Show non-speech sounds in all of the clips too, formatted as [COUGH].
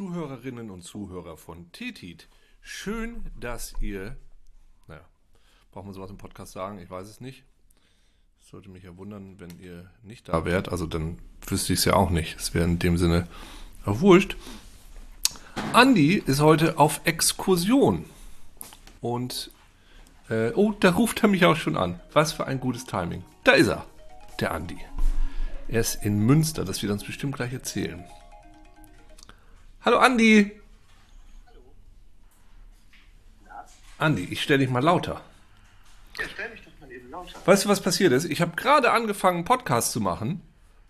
Zuhörerinnen und Zuhörer von Tetit. Schön, dass ihr. Naja, braucht man sowas im Podcast sagen? Ich weiß es nicht. Sollte mich ja wundern, wenn ihr nicht da wärt. Also dann wüsste ich es ja auch nicht. Es wäre in dem Sinne auch wurscht. Andi ist heute auf Exkursion. Und. Äh, oh, da ruft er mich auch schon an. Was für ein gutes Timing. Da ist er, der Andi. Er ist in Münster, das wird uns bestimmt gleich erzählen. Hallo Andi. Hallo. Andi, ich stelle dich mal lauter. Ja, stell mich doch mal eben lauter. Weißt du, was passiert ist? Ich habe gerade angefangen, einen Podcast zu machen.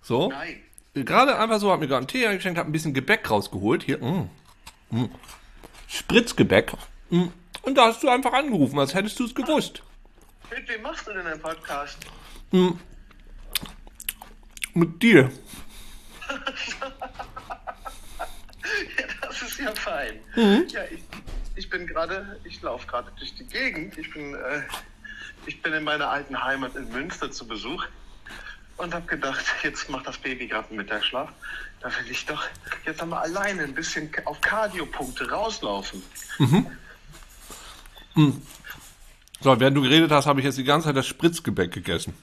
So. Nein. Gerade einfach so, hab mir gerade einen Tee eingeschenkt, hab ein bisschen Gebäck rausgeholt. Hier, mm, mm. Spritzgebäck. Mm. Und da hast du einfach angerufen, als hättest du es gewusst. Mit wem machst du denn einen Podcast? Mm. Mit dir. [LAUGHS] ja, [LAUGHS] das ist ja fein. Mhm. Ja, ich, ich bin gerade, ich laufe gerade durch die Gegend. Ich bin, äh, ich bin in meiner alten Heimat in Münster zu Besuch und habe gedacht, jetzt macht das Baby gerade einen Mittagsschlaf. Da will ich doch jetzt einmal alleine ein bisschen auf Kardiopunkte rauslaufen. So, während du geredet hast, habe ich jetzt die ganze Zeit das Spritzgebäck gegessen.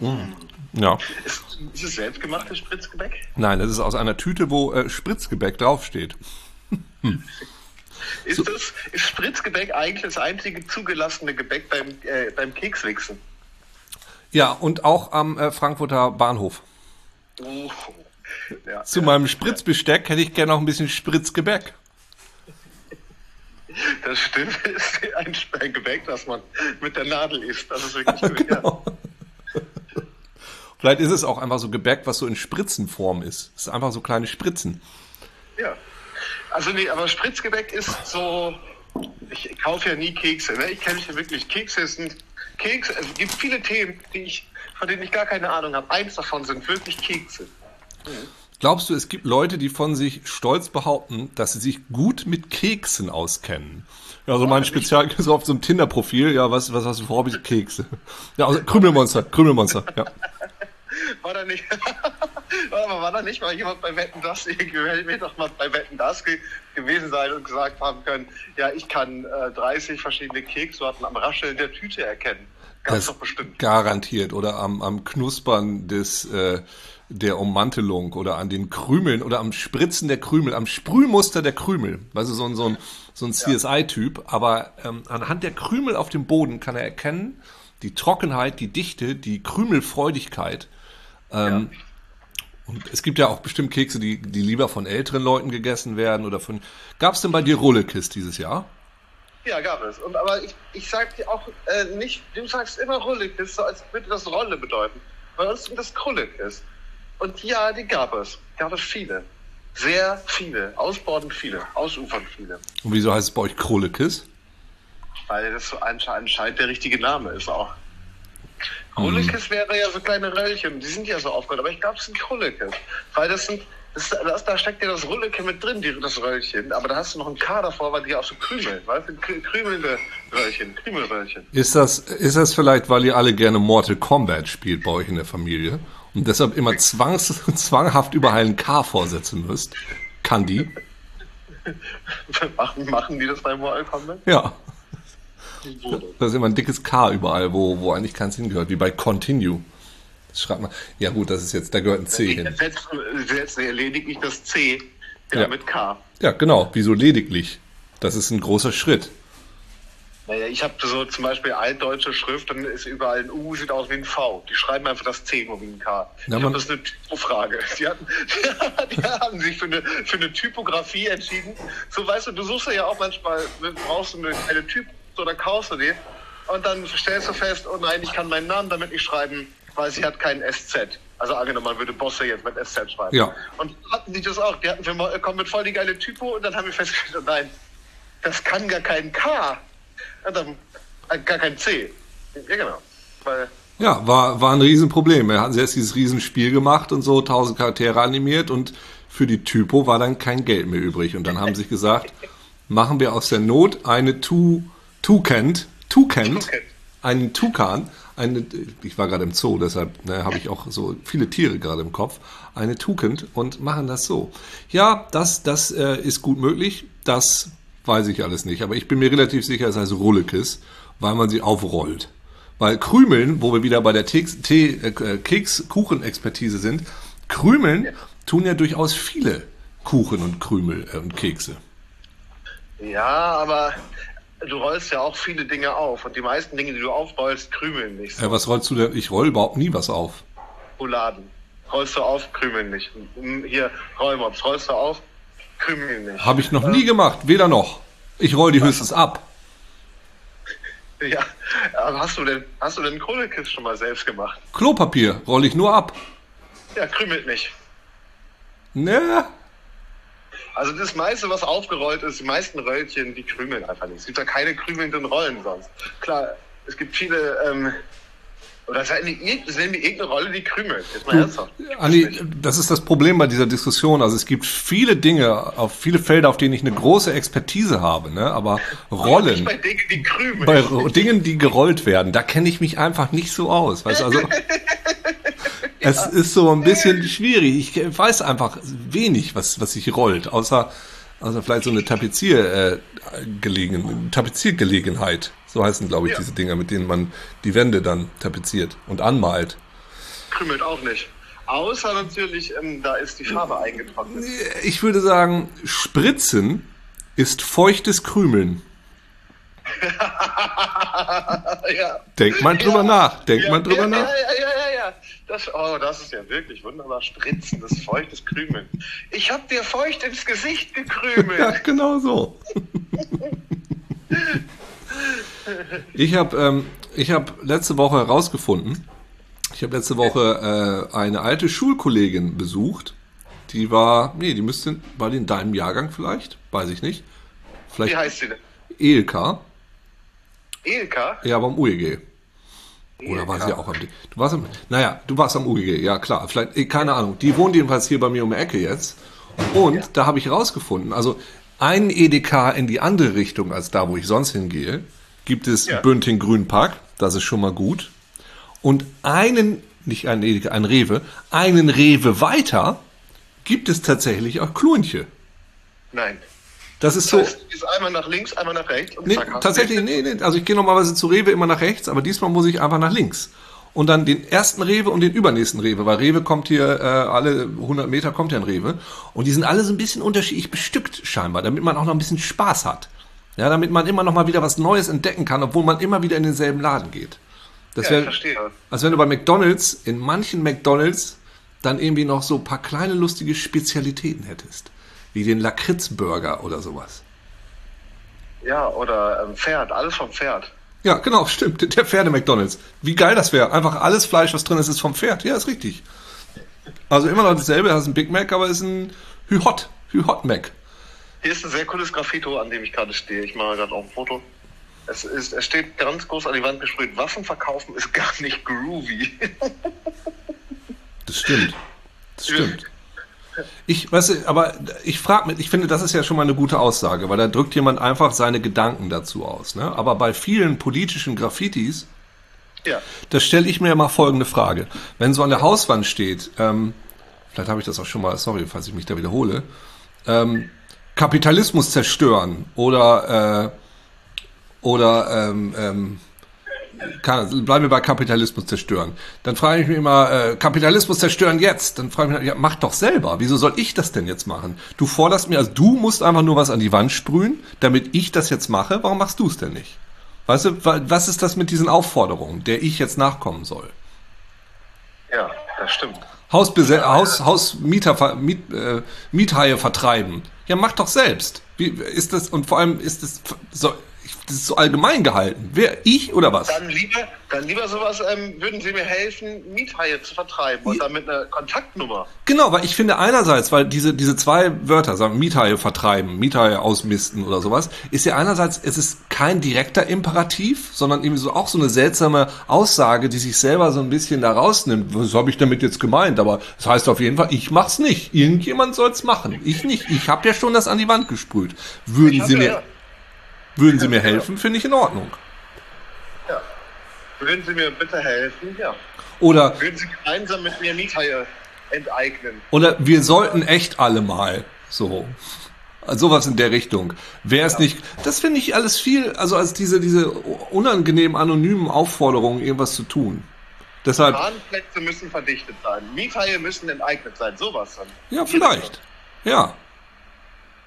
Mm. Ja. Ist, ist es selbstgemachtes Spritzgebäck? Nein, das ist aus einer Tüte, wo äh, Spritzgebäck draufsteht. Ist, das, ist Spritzgebäck eigentlich das einzige zugelassene Gebäck beim, äh, beim Kekswichsen? Ja, und auch am äh, Frankfurter Bahnhof. Oh. Ja, Zu ja. meinem Spritzbesteck hätte ich gerne noch ein bisschen Spritzgebäck. Das stimmt, [LAUGHS] ist ein, ein Gebäck, das man mit der Nadel isst. Das ist wirklich [LAUGHS] gut, ja. Vielleicht ist es auch einfach so Gebäck, was so in Spritzenform ist. Es ist einfach so kleine Spritzen. ja. Also nee, aber Spritzgebäck ist so, ich kaufe ja nie Kekse, ne? ich kenne ja wirklich, Kekse sind, Kekse, also es gibt viele Themen, die ich, von denen ich gar keine Ahnung habe. Eins davon sind wirklich Kekse. Glaubst du, es gibt Leute, die von sich stolz behaupten, dass sie sich gut mit Keksen auskennen? Ja, so mein Spezial ist auf so einem Tinder-Profil. Ja, was, was hast du vor? Hobbys? Kekse. Ja, also Krümelmonster, Krümelmonster, ja. War da nicht, [LAUGHS] warte mal, war da nicht mal jemand bei Wetten das, wird doch mal bei Wetten das ge gewesen sein und gesagt haben können, ja, ich kann äh, 30 verschiedene Keksorten am Rascheln der Tüte erkennen. Ganz doch bestimmt. Garantiert. Oder am, am Knuspern des, äh, der Ummantelung oder an den Krümeln oder am Spritzen der Krümel, am Sprühmuster der Krümel. Also so ein, so ein, so ein CSI-Typ. Aber ähm, anhand der Krümel auf dem Boden kann er erkennen, die Trockenheit, die Dichte, die Krümelfreudigkeit. Ähm, Und es gibt ja auch bestimmt Kekse, die, die lieber von älteren Leuten gegessen werden oder von. Gab es denn bei dir Rullekist dieses Jahr? Ja, gab es. Und, aber ich, ich sag dir auch äh, nicht, du sagst immer Rullekis, so als würde das Rolle bedeuten. Bei uns sind das Krullekis. Und ja, die gab es. Gab es viele. Sehr viele. Ausbordend viele. Ausufernd viele. Und wieso heißt es bei euch Krullekis? Weil das so ansche anscheinend der richtige Name ist auch. Krullekis wäre ja so kleine Röllchen, die sind ja so aufgehört, aber ich glaube, es sind Krullekis. Weil das sind, das, das, da steckt ja das Rulleke mit drin, die, das Röllchen. Aber da hast du noch ein K davor, weil die auch so krümeln, weißt du? Krü- Krümelnde Röllchen, Krümelröllchen. Ist das, ist das vielleicht, weil ihr alle gerne Mortal Kombat spielt bei euch in der Familie und deshalb immer zwangs, [LAUGHS] zwanghaft überall ein K vorsetzen müsst? Kann die? [LAUGHS] machen, machen die das bei Mortal Kombat? Ja. Wo? Da ist immer ein dickes K überall, wo, wo eigentlich keins hingehört, wie bei Continue. Das schreibt man. Ja gut, das ist jetzt, da gehört ein C hin. Setzt, setzt lediglich das C ja, mit K. Ja, genau. Wieso lediglich? Das ist ein großer Schritt. Naja, ich habe so zum Beispiel altdeutsche Schrift, dann ist überall ein U, sieht aus wie ein V. Die schreiben einfach das C nur wie ein K. Ja, das ist eine Typofrage. [LAUGHS] Die, hatten, [LAUGHS] die haben sich für eine, für eine Typografie entschieden. So, weißt du, du suchst ja auch manchmal, brauchst du eine, eine Typ oder kaufst du die und dann stellst du fest, oh nein, ich kann meinen Namen damit nicht schreiben, weil sie hat kein SZ. Also angenommen, man würde Bosse jetzt mit SZ schreiben. Ja. Und hatten die das auch. Die hatten für mal, kommen mit voll die geile Typo und dann haben wir festgestellt, oh nein, das kann gar kein K. Und dann äh, gar kein C. Ja, genau. Weil, Ja, war, war ein Riesenproblem. Er hat jetzt dieses Riesenspiel gemacht und so, tausend Charaktere animiert und für die Typo war dann kein Geld mehr übrig. Und dann haben sie sich gesagt, machen wir aus der Not eine Tu, Tukent, Tukent, Tukent. einen Tukan, eine, ich war gerade im Zoo, deshalb ne, habe ich auch so viele Tiere gerade im Kopf, eine Tugend und machen das so. Ja, das, das äh, ist gut möglich, das weiß ich alles nicht, aber ich bin mir relativ sicher, es heißt Rullekes, weil man sie aufrollt. Weil Krümeln, wo wir wieder bei der äh, Keks-Kuchen-Expertise sind, Krümeln ja. tun ja durchaus viele Kuchen und Krümel äh, und Kekse. Ja, aber du rollst ja auch viele Dinge auf und die meisten Dinge, die du aufrollst, krümeln nicht. So. Ja, was rollst du denn? Ich roll überhaupt nie was auf. Rouladen. Rollst du auf, krümeln nicht. Hier, Rollmops, rollst du auf, krümeln nicht. Habe ich noch ähm, nie gemacht, weder noch. Ich roll die höchstens ab. [LAUGHS] Ja, aber hast du denn, hast du denn Kohlekiss schon mal selbst gemacht? Klopapier roll ich nur ab. Ja, krümelt nicht. Ne, also das meiste, was aufgerollt ist, die meisten Röllchen, die krümeln einfach nicht. Es gibt da keine krümelnden Rollen sonst. Klar, es gibt viele, ähm, oder es nehmen die irgendeine Rolle, die krümelt. Jetzt mal ernsthaft. Andi, das ist das Problem bei dieser Diskussion. Also es gibt viele Dinge, auf viele Felder, auf denen ich eine große Expertise habe, ne? aber Rollen. bei Dingen, die krümeln. Bei Dingen, die gerollt werden, da kenne ich mich einfach nicht so aus. Weißt, also, Es ist so ein bisschen schwierig. Ich weiß einfach wenig, was, was sich rollt, außer, außer vielleicht so eine Tapezier, äh, gelegen, Tapeziergelegenheit. So heißen, glaube ich, ja. diese Dinger, mit denen man die Wände dann tapeziert und anmalt. Krümelt auch nicht. Außer natürlich, ähm, da ist die Farbe eingetrocknet. Ich würde sagen, Spritzen ist feuchtes Krümeln. [LAUGHS] ja. Denkt man drüber ja. nach. Denkt ja, man drüber nach. Ja, ja, ja. Das, oh, das ist ja wirklich wunderbar. Spritzendes, feuchtes Krümeln. Ich hab dir feucht ins Gesicht gekrümelt. [LAUGHS] ja, genau so. ich habe ähm, hab letzte Woche herausgefunden, ich habe letzte Woche äh, eine alte Schulkollegin besucht. Die war, nee, die müsste, war die in deinem Jahrgang vielleicht? Weiß ich nicht. Vielleicht Wie heißt sie denn? Elka. Elka? Ja, beim UEG. Oder war sie auch am. Du warst am. Naja, du warst am UEG, ja klar. Vielleicht, eh, keine Ahnung. Die wohnt jedenfalls hier bei mir um die Ecke jetzt. Und ja. da habe ich rausgefunden, also ein EDK in die andere Richtung als da, wo ich sonst hingehe, gibt es ja. Bünting Grünpark. Das ist schon mal gut. Und einen, nicht einen Edeka, einen Rewe, einen Rewe weiter gibt es tatsächlich auch Klunche. Nein. Das ist so. Das ist einmal nach links, einmal nach rechts. Und nee, zack, tatsächlich, nee, nee. Also ich gehe normalerweise zu Rewe immer nach rechts, aber diesmal muss ich einfach nach links. Und dann den ersten Rewe und den übernächsten Rewe, weil Rewe kommt hier, äh, alle 100 Meter kommt ja ein Rewe. Und die sind alle so ein bisschen unterschiedlich bestückt scheinbar, damit man auch noch ein bisschen Spaß hat. Ja, damit man immer noch mal wieder was Neues entdecken kann, obwohl man immer wieder in denselben Laden geht. Das wäre, ja, als wenn du bei McDonalds, in manchen McDonalds, dann irgendwie noch so ein paar kleine lustige Spezialitäten hättest wie den Lakritzburger oder sowas. Ja, oder ähm, Pferd, alles vom Pferd. Ja, genau, stimmt. Der Pferde-McDonalds. Wie geil das wäre. Einfach alles Fleisch, was drin ist, ist vom Pferd. Ja, ist richtig. Also immer noch dasselbe, das ist ein Big Mac, aber ist ein Hü-Hot, Hü-Hot Mac. Hier ist ein sehr cooles Graffito, an dem ich gerade stehe. Ich mache gerade auch ein Foto. Es, ist, es steht ganz groß an die Wand gesprüht, Waffen verkaufen ist [LAUGHS] gar nicht groovy. das stimmt. Das stimmt. Ich, weißt du, aber ich frage mich, ich finde, das ist ja schon mal eine gute Aussage, weil da drückt jemand einfach seine Gedanken dazu aus. Ne? Aber bei vielen politischen Graffitis, ja. da stelle ich mir mal folgende Frage. Wenn so an der Hauswand steht, ähm, vielleicht habe ich das auch schon mal, sorry, falls ich mich da wiederhole, ähm, Kapitalismus zerstören oder, äh, oder ähm, ähm, bleiben wir bei Kapitalismus zerstören. Dann frage ich mich immer, äh, Kapitalismus zerstören jetzt. Dann frage ich mich, ja, mach doch selber. Wieso soll ich das denn jetzt machen? Du forderst mir, also du musst einfach nur was an die Wand sprühen, damit ich das jetzt mache. Warum machst du es denn nicht? Weißt du, was ist das mit diesen Aufforderungen, der ich jetzt nachkommen soll? Ja, das stimmt. Hausbese Haus, Hausmieter, Miet, äh, Miethaie vertreiben. Ja, mach doch selbst. Wie ist das, und vor allem ist das, so, das ist so allgemein gehalten. Wer, ich oder was? Dann lieber, dann lieber sowas, ähm, würden Sie mir helfen, Miethaie zu vertreiben und dann mit einer Kontaktnummer. Genau, weil ich finde einerseits, weil diese, diese zwei Wörter, sagen Miethaie vertreiben, Miethaie ausmisten oder sowas, ist ja einerseits, es ist kein direkter Imperativ, sondern irgendwie so auch so eine seltsame Aussage, die sich selber so ein bisschen da rausnimmt. Was habe ich damit jetzt gemeint? Aber das heißt auf jeden Fall, ich mach's nicht. Irgendjemand soll's machen. Ich nicht. Ich habe ja schon das an die Wand gesprüht. Würden Sie mir... Ja, würden Sie mir helfen, finde ich in Ordnung. Ja. Würden Sie mir bitte helfen? Ja. Oder, Würden Sie gemeinsam mit mir Miethaie enteignen? oder wir sollten echt alle mal so. Also Sowas in der Richtung. Wäre es nicht, das finde ich alles viel, also als diese, diese unangenehmen, anonymen Aufforderungen, irgendwas zu tun. Deshalb, Bahnplätze müssen verdichtet sein. Miethaie müssen enteignet sein. Sowas dann. ja, vielleicht. Ja.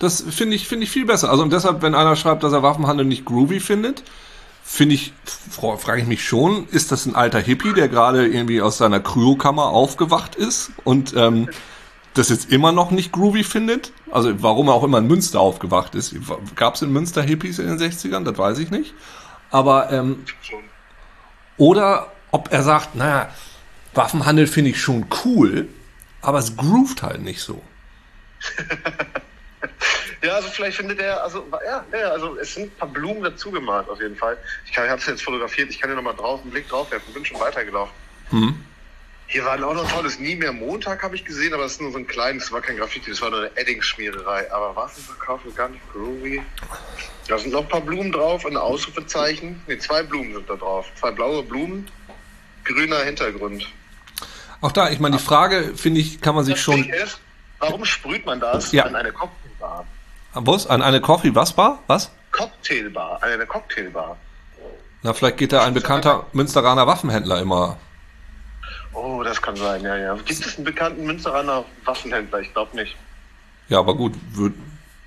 Das finde ich, finde ich viel besser. Also und deshalb, wenn einer schreibt, dass er Waffenhandel nicht groovy findet, finde ich, fra- frage ich mich schon, ist das ein alter Hippie, der gerade irgendwie aus seiner Kryokammer aufgewacht ist und ähm, das jetzt immer noch nicht groovy findet? Also warum er auch immer in Münster aufgewacht ist. Gab es in Münster Hippies in den 60ern? Das weiß ich nicht. Aber ähm, oder ob er sagt, naja, Waffenhandel finde ich schon cool, aber es groovt halt nicht so. [LAUGHS] [LAUGHS] Ja, also vielleicht findet er, also ja, ja, also es sind ein paar Blumen dazu gemalt auf jeden Fall. Ich, ich habe es jetzt fotografiert, ich kann hier nochmal drauf einen Blick drauf werfen, bin schon weitergelaufen. Hier war auch noch ein tolles Nie mehr Montag, habe ich gesehen, aber das ist nur so ein kleines, das war kein Graffiti, das war nur eine Edding-Schmiererei. Aber Waffenverkauf ist gar nicht groovy. Da sind noch ein paar Blumen drauf, ein Ausrufezeichen. Ne, zwei Blumen sind da drauf. Zwei blaue Blumen, grüner Hintergrund. Auch da, ich meine, die Frage, finde ich, kann man sich Das schon. Ist, warum sprüht man das Ja. an eine Cocktailbar? Was? An eine Coffee, was Bar? Was? Cocktailbar, an eine Cocktailbar. Na, vielleicht geht da ein bekannter Münsteraner Waffenhändler immer. Oh, das kann sein, ja, ja. Gibt es einen bekannten Münsteraner Waffenhändler? Ich glaube nicht. Ja, aber gut,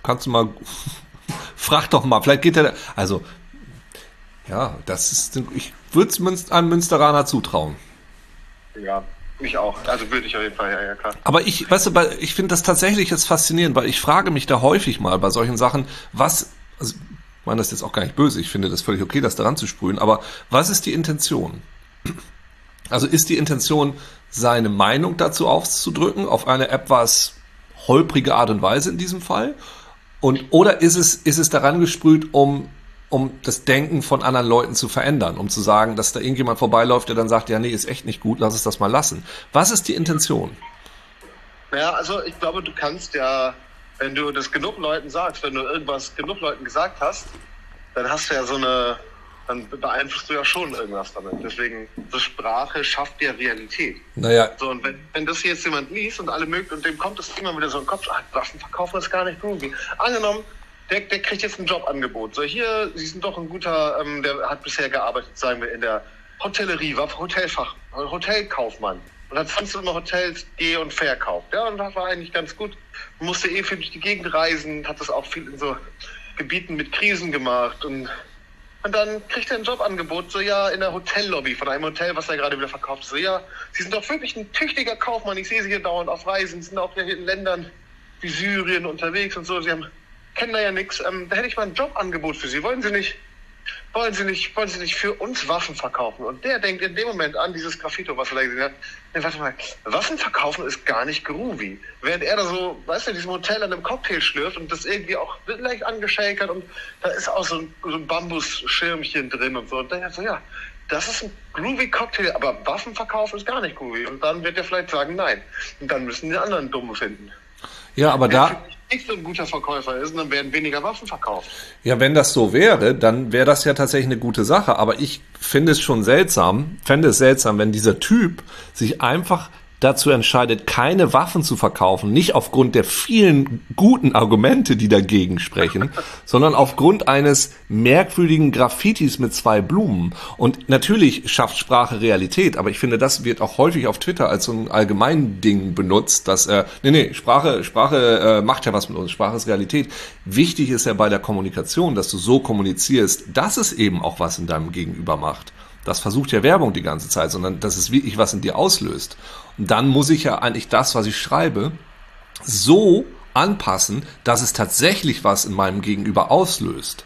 kannst du mal. [LAUGHS] Frag doch mal, vielleicht geht der. Also, ja, das ist. Ich würde es einem Münsteraner zutrauen. Ja, ich auch. Also würde ich auf jeden Fall, ja, ja, klar. Aber ich, weißt du, ich finde das tatsächlich jetzt faszinierend, weil ich frage mich da häufig mal bei solchen Sachen, was, also, ich meine das jetzt auch gar nicht böse, ich finde das völlig okay, das daran zu sprühen, aber was ist die Intention? Also ist die Intention, seine Meinung dazu auszudrücken, auf eine etwas holprige Art und Weise in diesem Fall? Und, oder ist es, ist es daran gesprüht, um, um das Denken von anderen Leuten zu verändern, um zu sagen, dass da irgendjemand vorbeiläuft, der dann sagt, ja, nee, ist echt nicht gut, lass es das mal lassen. Was ist die Intention? Naja, also ich glaube, du kannst ja, wenn du das genug Leuten sagst, wenn du irgendwas genug Leuten gesagt hast, dann hast du ja so eine, dann beeinflusst du ja schon irgendwas damit. Deswegen, so Sprache schafft ja Realität. Naja, So, und wenn, wenn das jetzt jemand liest und alle mögen und dem kommt das Thema wieder so im Kopf, ach, Waffen verkaufen ist gar nicht groovy. Angenommen, der, der kriegt jetzt ein Jobangebot. So, hier, Sie sind doch ein guter, ähm, der hat bisher gearbeitet, sagen wir, in der Hotellerie, war Hotelfach, Hotelkaufmann. Und hat sonst immer Hotels geh- und verkauft. Ja, und das war eigentlich ganz gut. Musste eh viel durch die Gegend reisen, hat das auch viel in so Gebieten mit Krisen gemacht und und dann kriegt er ein Jobangebot, so ja, in der Hotellobby von einem Hotel, was er gerade wieder verkauft. So ja, Sie sind doch wirklich ein tüchtiger Kaufmann. Ich sehe Sie hier dauernd auf Reisen. Sie sind auch hier in Ländern wie Syrien unterwegs und so. Sie haben, kennen da ja nichts. Ähm, da hätte ich mal ein Jobangebot für Sie. Wollen Sie nicht, wollen Sie nicht, wollen Sie nicht für uns Waffen verkaufen? Und der denkt in dem Moment an dieses Graffito, was er da gesehen hat. Nee, warte mal, Waffen verkaufen ist gar nicht groovy. Während er da so, weißt du, in diesem Hotel an einem Cocktail schlürft und das irgendwie auch leicht angeschäkert und da ist auch so ein, so ein Bambusschirmchen drin und so. Und dann so, ja, das ist ein groovy Cocktail, aber Waffen verkaufen ist gar nicht groovy. Und dann wird er vielleicht sagen, nein. Und dann müssen die anderen Dumme finden. Ja, aber Wer da, nicht so ein guter Verkäufer ist, dann werden weniger Waffen verkauft. ja, wenn das so wäre, dann wäre das ja tatsächlich eine gute Sache. Aber ich finde es schon seltsam, fände es seltsam, wenn dieser Typ sich einfach dazu entscheidet, keine Waffen zu verkaufen, nicht aufgrund der vielen guten Argumente, die dagegen sprechen, [LAUGHS] sondern aufgrund eines merkwürdigen Graffitis mit zwei Blumen. Und natürlich schafft Sprache Realität, aber ich finde, das wird auch häufig auf Twitter als so ein allgemein Ding benutzt, dass äh, nee, nee, Sprache, Sprache äh, macht ja was mit uns, Sprache ist Realität. Wichtig ist ja bei der Kommunikation, dass du so kommunizierst, dass es eben auch was in deinem Gegenüber macht. Das versucht ja Werbung die ganze Zeit, sondern dass es wirklich was in dir auslöst. Und dann muss ich ja eigentlich das, was ich schreibe, so anpassen, dass es tatsächlich was in meinem Gegenüber auslöst.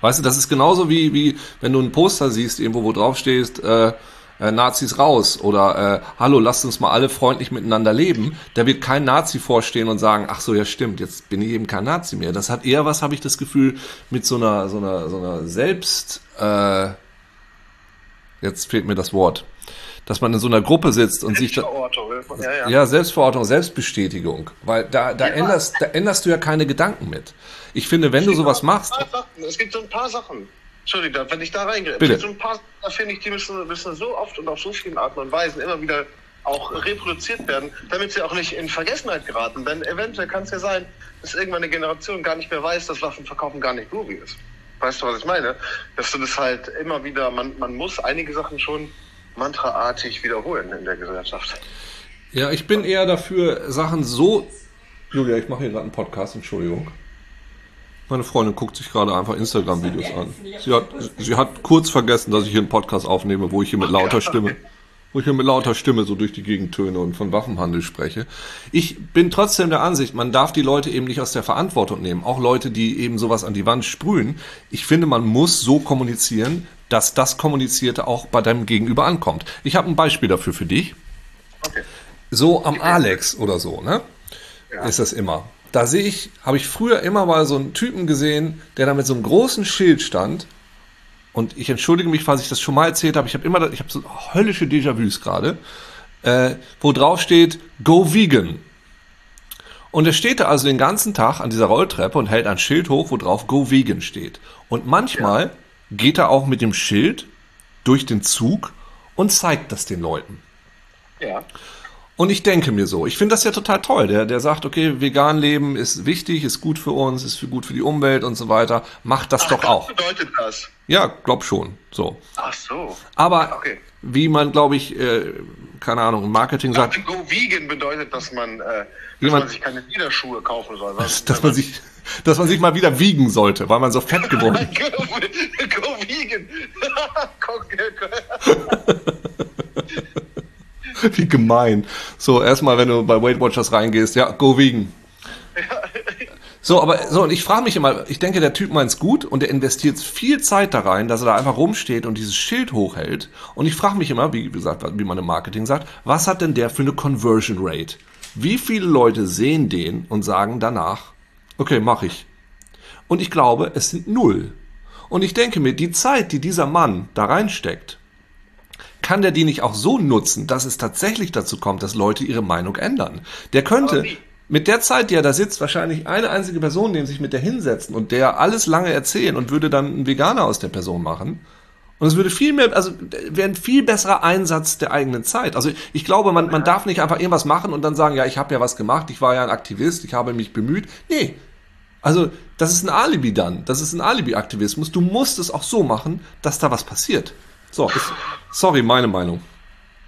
Weißt du, das ist genauso wie, wie wenn du ein Poster siehst, irgendwo, wo drauf stehst, äh, äh, Nazis raus oder äh, hallo, lasst uns mal alle freundlich miteinander leben. Da wird kein Nazi vorstehen und sagen, ach so, ja stimmt, jetzt bin ich eben kein Nazi mehr. Das hat eher was, habe ich das Gefühl, mit so einer, so einer, so einer Selbst, äh, jetzt fehlt mir das Wort, dass man in so einer Gruppe sitzt und sich da. Ja, ja. ja, Selbstverortung, Selbstbestätigung, weil da, da, änderst, da änderst du ja keine Gedanken mit. Ich finde, wenn du sowas machst. Es gibt so ein paar Sachen. Entschuldigung, wenn ich da reingreife. Bitte. So ein paar, da finde ich, die müssen, müssen so oft und auf so vielen Arten und Weisen immer wieder auch reproduziert werden, damit sie auch nicht in Vergessenheit geraten. Denn eventuell kann es ja sein, dass irgendwann eine Generation gar nicht mehr weiß, dass Waffenverkaufen gar nicht groovy ist. Weißt du, was ich meine? Dass du das halt immer wieder, man, man muss einige Sachen schon mantraartig wiederholen in der Gesellschaft. Ja, ich bin eher dafür, Sachen so. Julia, ich mache hier gerade einen Podcast, Entschuldigung. Meine Freundin guckt sich gerade einfach Instagram-Videos an. Sie hat, sie hat kurz vergessen, dass ich hier einen Podcast aufnehme, wo ich hier mit lauter Stimme, wo ich mit lauter Stimme so durch die Gegend töne und von Waffenhandel spreche. Ich bin trotzdem der Ansicht, man darf die Leute eben nicht aus der Verantwortung nehmen. Auch Leute, die eben sowas an die Wand sprühen. Ich finde, man muss so kommunizieren, dass das Kommunizierte auch bei deinem Gegenüber ankommt. Ich habe ein Beispiel dafür für dich. Okay. So am Alex oder so, ne? Ist das immer. Da sehe ich, habe ich früher immer mal so einen Typen gesehen, der da mit so einem großen Schild stand. Und ich entschuldige mich, falls ich das schon mal erzählt habe. Ich habe immer, ich habe so höllische Déjà-vus gerade, äh, wo drauf steht Go Vegan. Und er steht da also den ganzen Tag an dieser Rolltreppe und hält ein Schild hoch, wo drauf Go Vegan steht. Und manchmal geht er auch mit dem Schild durch den Zug und zeigt das den Leuten. Ja. Und ich denke mir so, ich finde das ja total toll. Der, der sagt, okay, vegan leben ist wichtig, ist gut für uns, ist für, gut für die Umwelt und so weiter. Macht das doch Was auch. bedeutet das? Ja, glaub schon. So. Ach so. Aber Okay. wie man, glaube ich, äh, keine Ahnung, im Marketing sagt, Go Vegan bedeutet, dass man, äh, Wie dass man- man sich keine Lederschuhe kaufen soll. dass, [LAUGHS] dass man sich, dass man sich mal wieder wiegen sollte, weil man so fett [LAUGHS] geworden ist. Go, [LAUGHS] go Vegan. [LAUGHS] Wie gemein. So, erstmal, wenn du bei Weight Watchers reingehst, ja, go vegan. So, aber so, und ich frage mich immer, ich denke, der Typ meint's gut und der investiert viel Zeit da rein, dass er da einfach rumsteht und dieses Schild hochhält. Und ich frage mich immer, wie gesagt, wie man im Marketing sagt, was hat denn der für eine Conversion Rate? Wie viele Leute sehen den und sagen danach, okay, mach ich. Und ich glaube, es sind null. Und ich denke mir, die Zeit, die dieser Mann da reinsteckt, kann der die nicht auch so nutzen, dass es tatsächlich dazu kommt, dass Leute ihre Meinung ändern? Der könnte mit der Zeit, die er da sitzt, wahrscheinlich eine einzige Person nehmen, sich mit der hinsetzen und der alles lange erzählen und würde dann einen Veganer aus der Person machen. Und es würde viel mehr, also wäre ein viel besserer Einsatz der eigenen Zeit. Also ich glaube, man, man darf nicht einfach irgendwas machen und dann sagen, ja, ich habe ja was gemacht, ich war ja ein Aktivist, ich habe mich bemüht. Nee. Also das ist ein Alibi dann. Das ist ein Alibi-Aktivismus. Du musst es auch so machen, dass da was passiert. So, ist, sorry, meine Meinung.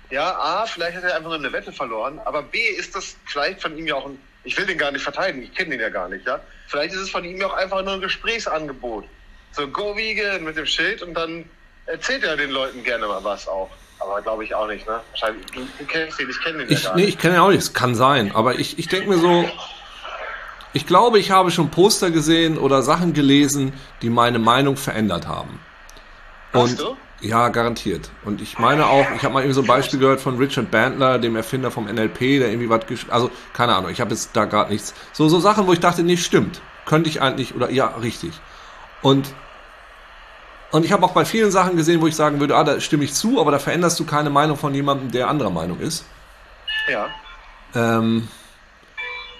Ja, A, vielleicht hat er einfach nur eine Wette verloren, aber B, ist das vielleicht von ihm ja auch ein, ich will den gar nicht verteidigen, ich kenne den ja gar nicht, ja. Vielleicht ist es von ihm ja auch einfach nur ein Gesprächsangebot. So, go vegan mit dem Schild und dann erzählt er den Leuten gerne mal was auch. Aber glaube ich auch nicht, ne? Wahrscheinlich, du, du kennst ihn, ich kenne den Ich, ja gar nee, nicht. ich kenne ja auch nicht, es kann sein, aber ich, ich denke mir so, ich glaube, ich habe schon Poster gesehen oder Sachen gelesen, die meine Meinung verändert haben. Hast du? Ja, garantiert. Und ich meine auch, ich habe mal irgendwie so ein Beispiel gehört von Richard Bandler, dem Erfinder vom NLP, der irgendwie was gesch also keine Ahnung, ich habe jetzt da gerade nichts. So so Sachen, wo ich dachte, nee, stimmt. Könnte ich eigentlich oder ja, richtig. Und und ich habe auch bei vielen Sachen gesehen, wo ich sagen würde, ah, da stimme ich zu, aber da veränderst du keine Meinung von jemandem, der anderer Meinung ist. Ja. Ähm,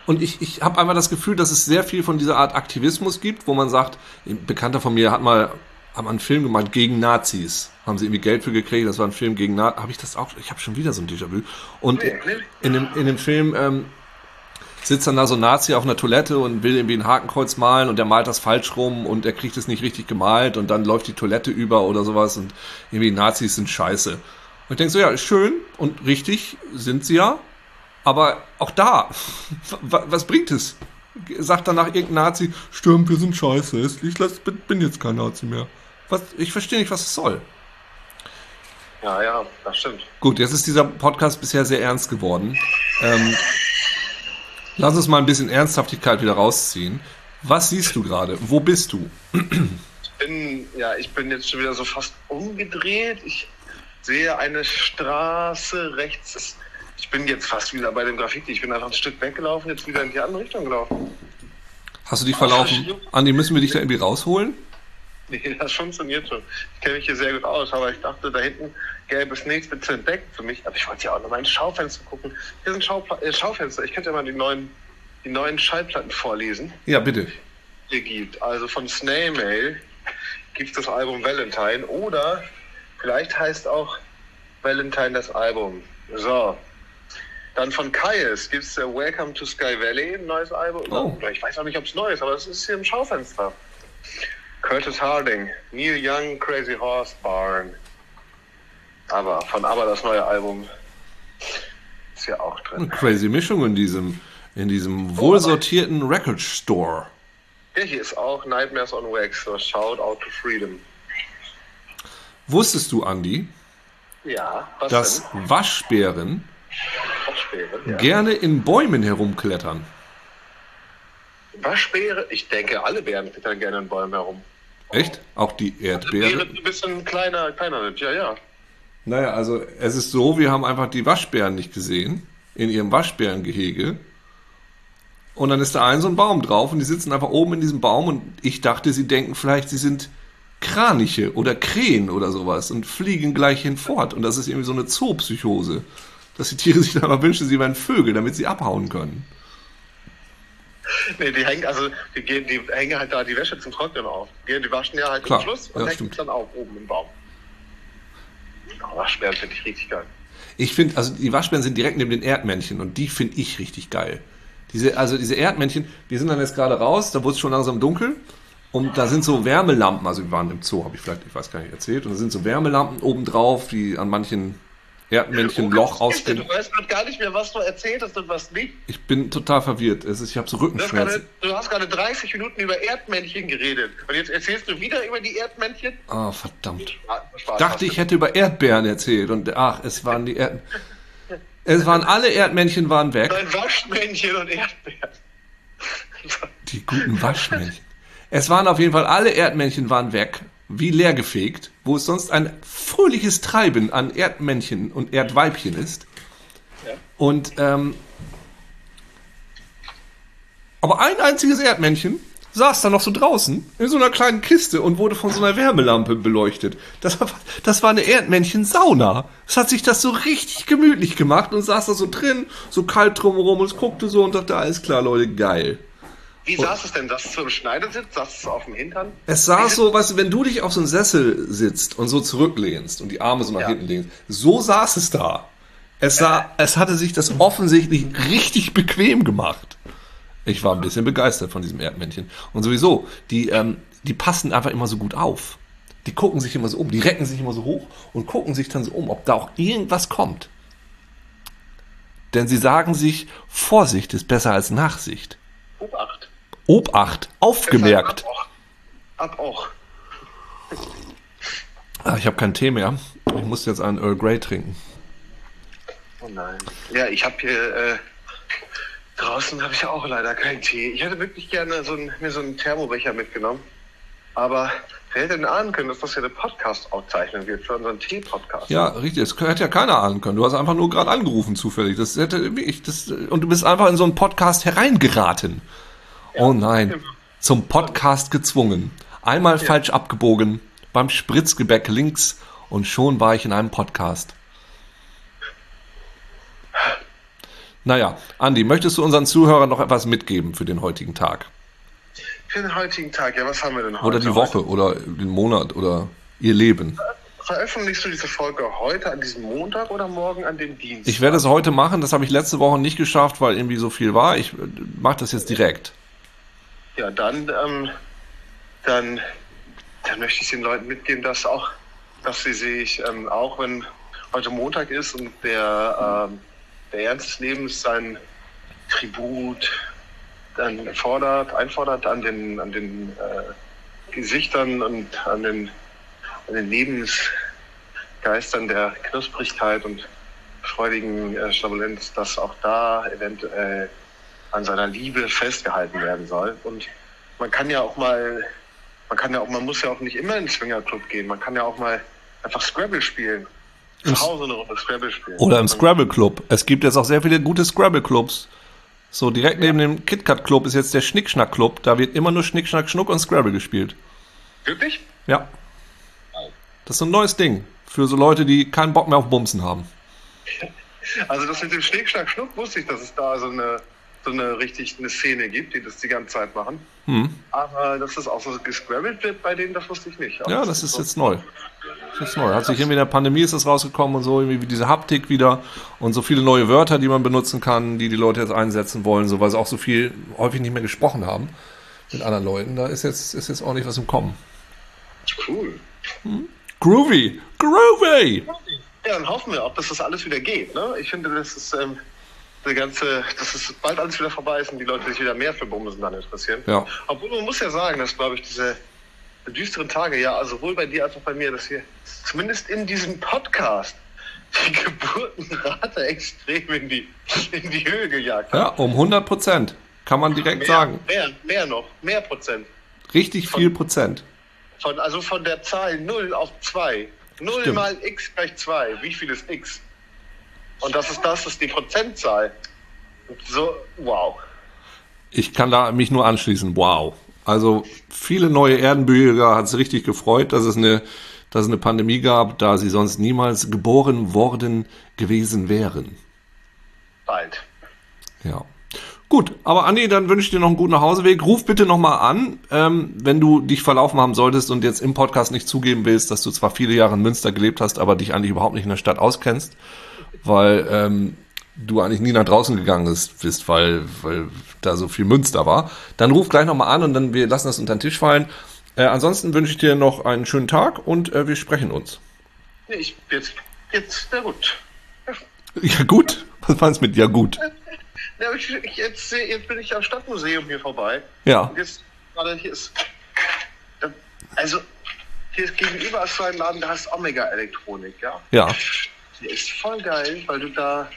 und ich, ich habe einfach das Gefühl, dass es sehr viel von dieser Art Aktivismus gibt, wo man sagt, ein Bekannter von mir hat mal haben einen Film gemacht gegen Nazis. Haben sie irgendwie Geld für gekriegt, das war ein Film gegen Nazis. Habe ich das auch? Ich habe schon wieder so ein Déjà-vu. Und in dem, in dem Film ähm, sitzt dann da so ein Nazi auf einer Toilette und will irgendwie ein Hakenkreuz malen und der malt das falsch rum und er kriegt es nicht richtig gemalt und dann läuft die Toilette über oder sowas und irgendwie Nazis sind scheiße. Und ich denke so, ja, schön und richtig sind sie ja, aber auch da, [LAUGHS] wa- was bringt es? Sagt danach irgendein Nazi, stimmt, wir sind scheiße, ich bin jetzt kein Nazi mehr. Was, ich verstehe nicht, was es soll. Ja, ja, das stimmt. Gut, jetzt ist dieser Podcast bisher sehr ernst geworden. Ähm, lass uns mal ein bisschen Ernsthaftigkeit wieder rausziehen. Was siehst du gerade? Wo bist du? bin, ja, ich bin jetzt schon wieder so fast umgedreht. Ich sehe eine Straße rechts. Ich bin jetzt fast wieder bei dem Graffiti. Ich bin einfach ein Stück weggelaufen, jetzt wieder in die andere Richtung gelaufen. Hast du dich verlaufen? Andi, müssen wir dich da irgendwie rausholen? [LAUGHS] Nee, das funktioniert schon. Ich kenne mich hier sehr gut aus, aber ich dachte, da hinten gäbe es nichts mit zu entdecken für mich. Aber ich wollte ja auch noch mal ins Schaufenster gucken. Hier sind Schaupla äh, Schaufenster. Ich könnte ja mal die neuen, die neuen Schallplatten vorlesen. Ja, bitte. hier gibt. Also von Snail Mail gibt es das Album Valentine oder vielleicht heißt auch Valentine das Album. So. Dann von Kaius gibt es Welcome to Sky Valley, ein neues Album. Oh. Ich weiß auch nicht, ob es neu ist, aber es ist hier im Schaufenster. Curtis Harding, Neil Young, Crazy Horse Barn. Aber von Aber das neue Album ist ja auch drin. Eine crazy Mischung in diesem, in diesem wohlsortierten Record Store. Ja, hier ist auch Nightmares on Wax, so Shout Out to Freedom. Wusstest du, Andy, Ja, was dass denn? Waschbären Waschbären, ja. gerne in Bäumen herumklettern? Waschbären? Ich denke, alle Bären klettern gerne in Bäumen herum. Echt? Auch die Erdbeere? ein bisschen kleiner, kleiner sind, ja, ja. Naja, also es ist so, wir haben einfach die Waschbären nicht gesehen in ihrem Waschbärengehege. Und dann ist da ein so ein Baum drauf und die sitzen einfach oben in diesem Baum und ich dachte, sie denken vielleicht, sie sind Kraniche oder Krähen oder sowas und fliegen gleich hinfort. Und das ist irgendwie so eine Zoopsychose, dass die Tiere sich dann aber wünschen, sie wären Vögel, damit sie abhauen können. [LAUGHS] Nee, die hängen, also die gehen, die hängen halt da die Wäsche zum Trocknen auf. Die, die waschen ja halt Klar, am Schluss und ja, hängen stimmt. dann auf oben im Baum. Aber Waschbären finde ich richtig geil. Ich finde, also die Waschbären sind direkt neben den Erdmännchen und die finde ich richtig geil. Diese, also diese Erdmännchen, wir sind dann jetzt gerade raus, da wurde es schon langsam dunkel und da sind so Wärmelampen, also wir waren im Zoo, habe ich vielleicht, ich weiß gar nicht, erzählt, und da sind so Wärmelampen obendrauf, die an manchen Erdmännchen Loch Du ausgehen. weißt gerade gar nicht mehr, was du erzählt hast und was nicht. Ich bin total verwirrt. Es ist, ich habe so Du Rückenschmerzen. du hast gerade 30 Minuten über Erdmännchen geredet. Und jetzt erzählst du wieder über die Erdmännchen? Ah, verdammt. Ah, Spaß dachte, ich du. hätte über Erdbeeren erzählt und ach, es waren die Erd... [LAUGHS] Es waren alle Erdmännchen waren weg. Ein Waschmännchen und Erdbeeren. Die guten Waschmännchen. Es waren auf jeden Fall alle Erdmännchen waren weg, wie leergefegt, wo es sonst ein fröhliches Treiben an Erdmännchen und Erdweibchen ist. Ja. Und ähm, aber ein einziges Erdmännchen saß da noch so draußen in so einer kleinen Kiste und wurde von so einer Wärmelampe beleuchtet. Das war, das war eine Erdmännchen-Sauna. Es hat sich das so richtig gemütlich gemacht und saß da so drin, so kalt drumherum und es guckte so und dachte, alles klar, Leute, geil. Wie saß es denn? Saß es so im Schneidersitz? Saß es auf dem Hintern? Es saß so, weißt du, wenn du dich auf so einen Sessel sitzt und so zurücklehnst und die Arme so nach Ja. hinten lehnst, so saß es da. Es, sah, es hatte sich das offensichtlich richtig bequem gemacht. Ich war ein bisschen begeistert von diesem Erdmännchen. Und sowieso, die, ähm, die passen einfach immer so gut auf. Die gucken sich immer so um, die recken sich immer so hoch und gucken sich dann so um, ob da auch irgendwas kommt. Denn sie sagen sich, Vorsicht ist besser als Nachsicht. Obacht. Obacht, aufgemerkt. Ab auch. Ab auch. Ah, ich habe keinen Tee mehr. Ich muss jetzt einen Earl Grey trinken. Oh nein. Ja, ich habe hier äh, draußen habe ich auch leider keinen Tee. Ich hätte wirklich gerne so ein, mir so einen Thermobecher mitgenommen. Aber wer hätte denn ahnen können, dass das hier eine Podcast-Aufzeichnung wird für unseren Tee-Podcast? Ja, richtig. Das hätte ja keiner ahnen können. Du hast einfach nur gerade angerufen zufällig. Das hätte wirklich, das, und du bist einfach in so einen Podcast hereingeraten. Oh nein. Zum Podcast gezwungen. Einmal falsch abgebogen, beim Spritzgebäck links und schon war ich in einem Podcast. Naja, Andi, möchtest du unseren Zuhörern noch etwas mitgeben für den heutigen Tag? Für den heutigen Tag, ja, was haben wir denn heute? Oder die Woche oder den Monat oder ihr Leben? Veröffentlichst du diese Folge heute an diesem Montag oder morgen an dem Dienstag? Ich werde es heute machen, das habe ich letzte Woche nicht geschafft, weil irgendwie so viel war. Ich mache das jetzt direkt. Ja, dann, ähm, dann, dann möchte ich den Leuten mitgeben, dass auch, dass sie sich, ähm, auch wenn heute Montag ist und der, ähm, der Ernst des Lebens sein Tribut dann fordert, einfordert an den, an den äh, Gesichtern und an den, an den Lebensgeistern der Knusprigkeit und freudigen äh, Schlabulenz, dass auch da eventuell an seiner Liebe festgehalten werden soll. Und man kann ja auch mal, man kann ja auch, man muss ja auch nicht immer in den Swingerclub gehen. Man kann ja auch mal einfach Scrabble spielen. Zu Hause eine Runde Scrabble spielen. Oder im Scrabble Club. Es gibt jetzt auch sehr viele gute Scrabble Clubs. So, direkt neben dem KitKat Club ist jetzt der Schnickschnack Club. Da wird immer nur Schnickschnack Schnuck und Scrabble gespielt. Wirklich? Ja. Das ist ein neues Ding. Für so Leute, die keinen Bock mehr auf Bumsen haben. [LAUGHS] Also das mit dem Schnick, Schnack, Schnuck wusste ich, dass es da so eine, so eine richtig eine Szene gibt, die das die ganze Zeit machen. Aber dass das auch so gescrabbelt wird bei denen, das wusste ich nicht. Aber Ja, das ist so- jetzt neu. Das ist jetzt neu. Hat sich irgendwie in der Pandemie ist das rausgekommen und so, irgendwie wie diese Haptik wieder und so viele neue Wörter, die man benutzen kann, die die Leute jetzt einsetzen wollen, so weil sie auch so viel häufig nicht mehr gesprochen haben mit anderen Leuten. Da ist jetzt, ist jetzt ordentlich was im Kommen. cool. Groovy! Groovy! Ja, dann hoffen wir auch, dass das alles wieder geht. Ne? Ich finde, das ist ähm, der ganze, dass es bald alles wieder vorbei ist und die Leute sich wieder mehr für Bumsen dann interessieren. Ja. Obwohl man muss ja sagen, dass glaube ich diese düsteren Tage, ja, also sowohl bei dir als auch bei mir, dass wir zumindest in diesem Podcast die [LAUGHS] Geburtenrate extrem in die, in die Höhe gejagt hat. Ja, um 100 Prozent. Kann man direkt sagen. Mehr, mehr noch, mehr Prozent. Richtig viel Prozent. Von, also von der Zahl 0 auf 2. 0 Stimmt. mal x gleich 2. Wie viel ist x? Und das ist das, ist die Prozentzahl. So, wow. Ich kann da mich nur anschließen. Wow. Also viele neue Erdenbürger hat es richtig gefreut, dass es eine, dass es eine Pandemie gab, da sie sonst niemals geboren worden gewesen wären. Bald. Ja. Gut, aber Andi, dann wünsche ich dir noch einen guten Nachhauseweg. Ruf bitte nochmal an, ähm, wenn du dich verlaufen haben solltest und jetzt im Podcast nicht zugeben willst, dass du zwar viele Jahre in Münster gelebt hast, aber dich eigentlich überhaupt nicht in der Stadt auskennst, weil ähm, du eigentlich nie nach draußen gegangen bist, weil, weil da so viel Münster war. Dann ruf gleich nochmal an und dann wir lassen das unter den Tisch fallen. Äh, ansonsten wünsche ich dir noch einen schönen Tag und äh, wir sprechen uns. Ich, jetzt, jetzt, na gut. [LAUGHS] Ja gut, was meinst du mit ja gut? Ja, ich, jetzt, jetzt bin ich am Stadtmuseum hier vorbei. Ja, Und jetzt, gerade hier ist, also, hier ist gegenüber ist so ein Laden, da heißt Omega Elektronik, ja. ja, Der ist voll geil, weil du da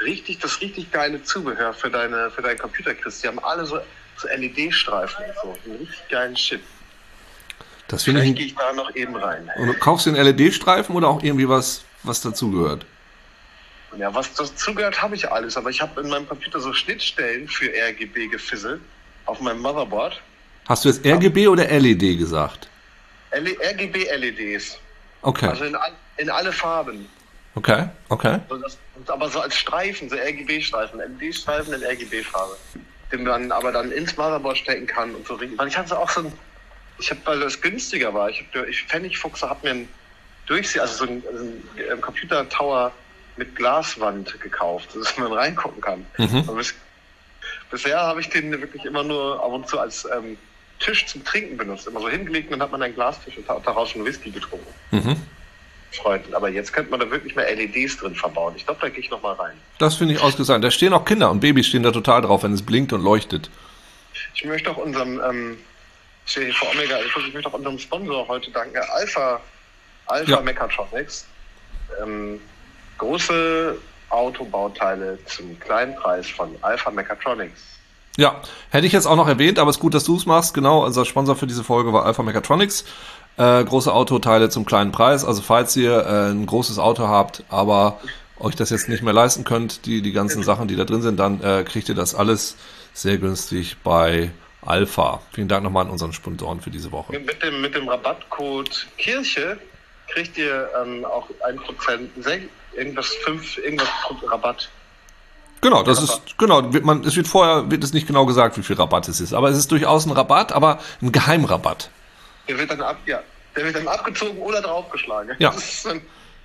richtig, das richtig geile Zubehör für deine, für deinen Computer kriegst. Die haben alle so, so LED-Streifen und so. Einen richtig geilen Shit. das finde ich. gehe ich da noch eben rein. Und du kaufst den LED-Streifen oder auch irgendwie was, was dazugehört? Ja, was dazugehört, habe ich alles. Aber ich habe in meinem Computer so Schnittstellen für RGB gefisselt auf meinem Motherboard. Hast du jetzt RGB oder LED gesagt? L RGB-LEDs. Okay, Also in, in alle Farben. Okay, okay. So das, aber so als Streifen, so RGB-Streifen, LED-Streifen in RGB-Farbe. Den man aber dann ins Motherboard stecken kann und so. Weil ich hatte auch so ein, ich habe, weil das günstiger war, ich, hab, ich Pfennigfuchser hat mir ein Durchseh, also so ein, ein Computer-Tower mit Glaswand gekauft, [LAUGHS] dass man reingucken kann. Und bis, bisher habe ich den wirklich immer nur ab und zu als ähm, Tisch zum Trinken benutzt. Immer so hingelegt und dann hat man einen Glastisch und hat daraus schon Whisky getrunken. Freunden. Aber jetzt könnte man da wirklich mal LEDs drin verbauen. Ich glaube, da gehe ich noch mal rein. Das finde ich ausgesagt. Da stehen auch Kinder und Babys stehen da total drauf, wenn es blinkt und leuchtet. Ich möchte auch unserem, ähm, hier vor Omega, ich möchte auch unserem Sponsor heute danken, Alpha, Alpha Ja. Mechatronics. Ähm, große Autobauteile zum kleinen Preis von Alpha Mechatronics. Ja, hätte ich jetzt auch noch erwähnt, aber es ist gut, dass du es machst. Genau, unser Sponsor für diese Folge war Alpha Mechatronics. Äh, große Autoteile zum kleinen Preis. Also falls ihr äh, ein großes Auto habt, aber euch das jetzt nicht mehr leisten könnt, die, die ganzen Sachen, die da drin sind, dann äh, kriegt ihr das alles sehr günstig bei Alpha. Vielen Dank nochmal an unseren Sponsoren für diese Woche. Mit dem, mit dem Rabattcode Kirche kriegt ihr ähm, auch 1%, sech- irgendwas 5, irgendwas Rabatt. Genau, das ist, genau, wird man, es wird vorher, wird es nicht genau gesagt, wie viel Rabatt es ist. Aber es ist durchaus ein Rabatt, aber ein Geheimrabatt. Der wird dann ab, ja, der wird dann abgezogen oder draufgeschlagen. Ja. [LAUGHS]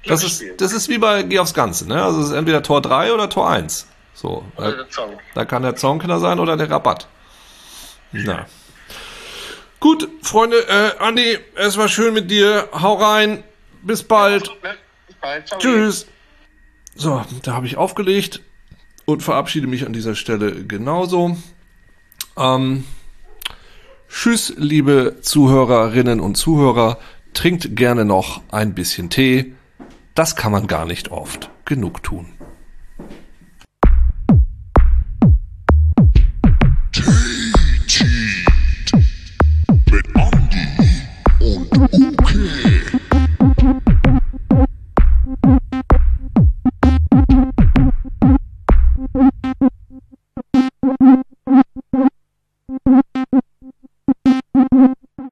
Das ist Das ist, das ist wie bei Geh aufs Ganze, ne? Also es ist entweder Tor 3 oder Tor 1. So. Oder Da, da kann der Zaunkiller sein oder der Rabatt. Na. Gut, Freunde, äh, Andi, es war schön mit dir. Hau rein. Bis bald. Ne? Bis bald. Ciao. Tschüss. So, da habe ich aufgelegt und verabschiede mich an dieser Stelle genauso. Ähm, tschüss, liebe Zuhörerinnen und Zuhörer. Trinkt gerne noch ein bisschen Tee. Das kann man gar nicht oft genug tun.